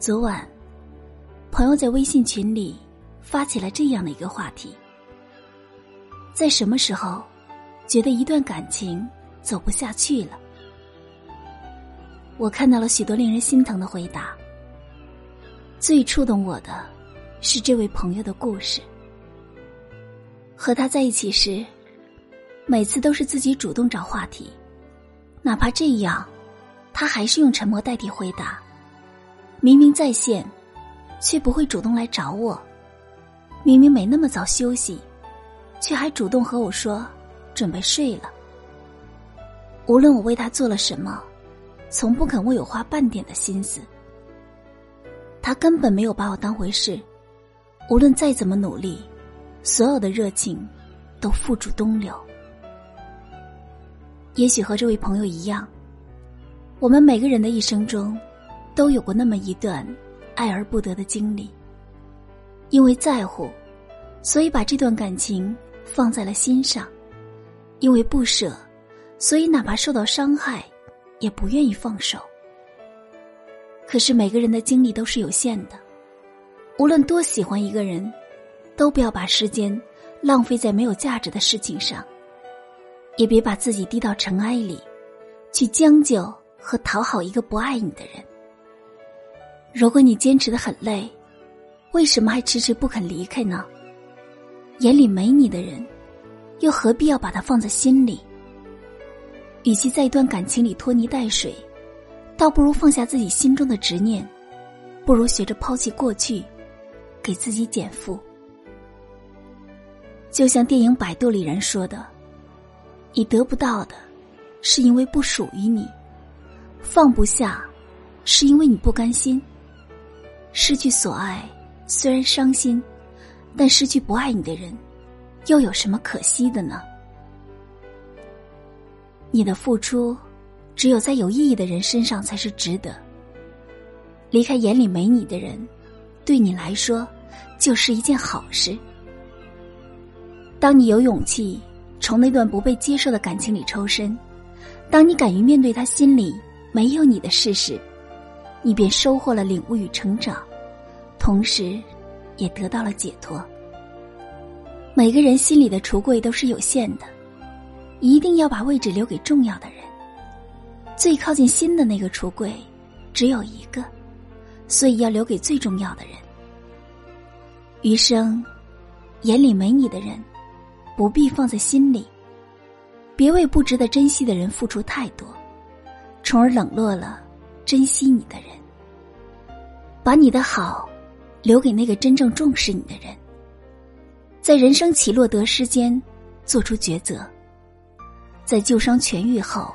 昨晚，朋友在微信群里发起了这样的一个话题：在什么时候觉得一段感情走不下去了？我看到了许多令人心疼的回答。最触动我的，是这位朋友的故事。和他在一起时，每次都是自己主动找话题，哪怕这样，他还是用沉默代替回答。明明在线，却不会主动来找我；明明没那么早休息，却还主动和我说准备睡了。无论我为他做了什么，从不肯为我花半点的心思。他根本没有把我当回事，无论再怎么努力，所有的热情都付诸东流。也许和这位朋友一样，我们每个人的一生中。都有过那么一段爱而不得的经历，因为在乎，所以把这段感情放在了心上；因为不舍，所以哪怕受到伤害，也不愿意放手。可是每个人的精力都是有限的，无论多喜欢一个人，都不要把时间浪费在没有价值的事情上，也别把自己低到尘埃里，去将就和讨好一个不爱你的人。如果你坚持的很累，为什么还迟迟不肯离开呢？眼里没你的人，又何必要把他放在心里？与其在一段感情里拖泥带水，倒不如放下自己心中的执念，不如学着抛弃过去，给自己减负。就像电影《摆渡》里人说的：“你得不到的，是因为不属于你；放不下，是因为你不甘心。”失去所爱，虽然伤心，但失去不爱你的人，又有什么可惜的呢？你的付出，只有在有意义的人身上才是值得。离开眼里没你的人，对你来说，就是一件好事。当你有勇气从那段不被接受的感情里抽身，当你敢于面对他心里没有你的事实。你便收获了领悟与成长，同时，也得到了解脱。每个人心里的橱柜都是有限的，一定要把位置留给重要的人。最靠近心的那个橱柜，只有一个，所以要留给最重要的人。余生，眼里没你的人，不必放在心里。别为不值得珍惜的人付出太多，从而冷落了。珍惜你的人，把你的好留给那个真正重视你的人。在人生起落得失间做出抉择，在旧伤痊愈后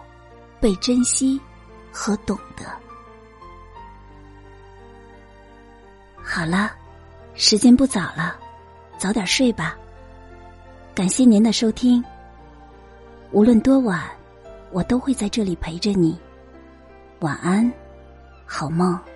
被珍惜和懂得。好了，时间不早了，早点睡吧。感谢您的收听。无论多晚，我都会在这里陪着你。晚安。好梦。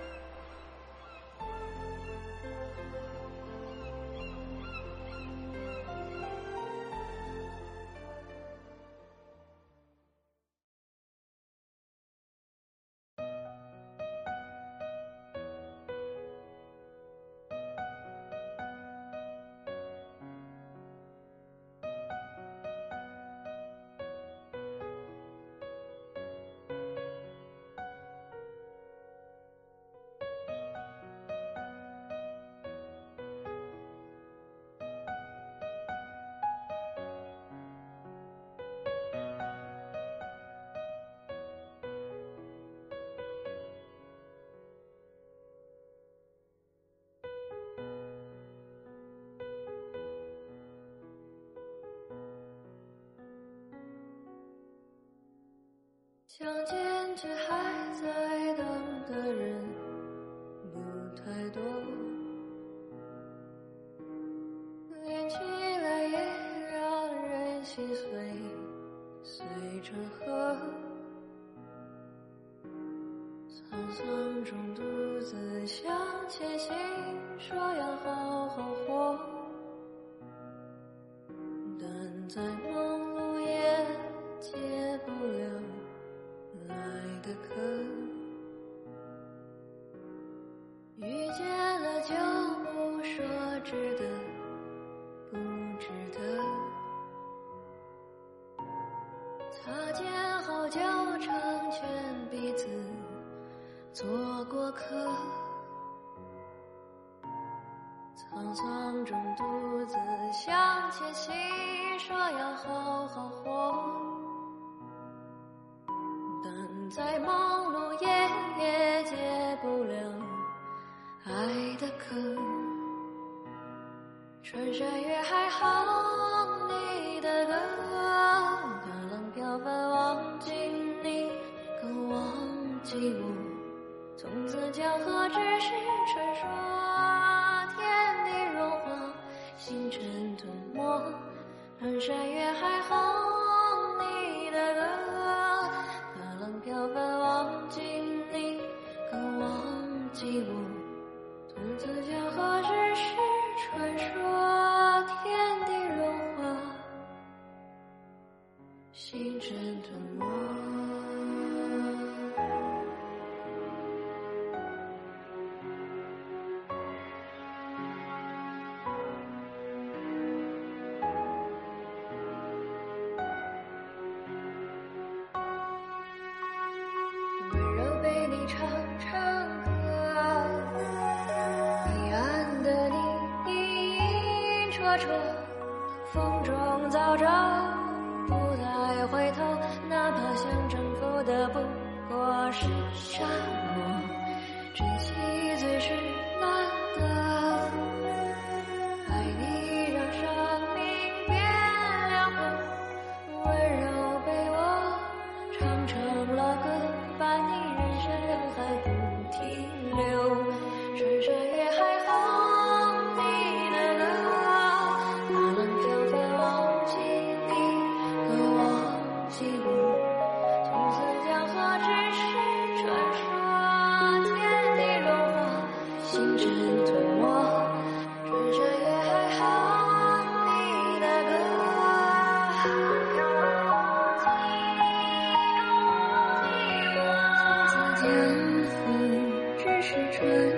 想见却还在等的人不太多连起来也让人心碎碎成河沧桑中独自向前行。遇见了就不说值得，不值得。擦肩后就成全彼此，做过客。沧桑中独自向前行，说要好好活。但在忙碌夜夜爱的歌。穿山越海哼你的歌，大浪飘翻忘记你，更忘记我。从此江河只是传说，天地融化，星辰吞没。穿山越海哼你的歌，大浪飘翻忘记你，更忘记我。曾想，何止是传说，天地融化。心震动我。风中早着，不再回头，哪怕想征服的不过是沙漠，珍惜。是春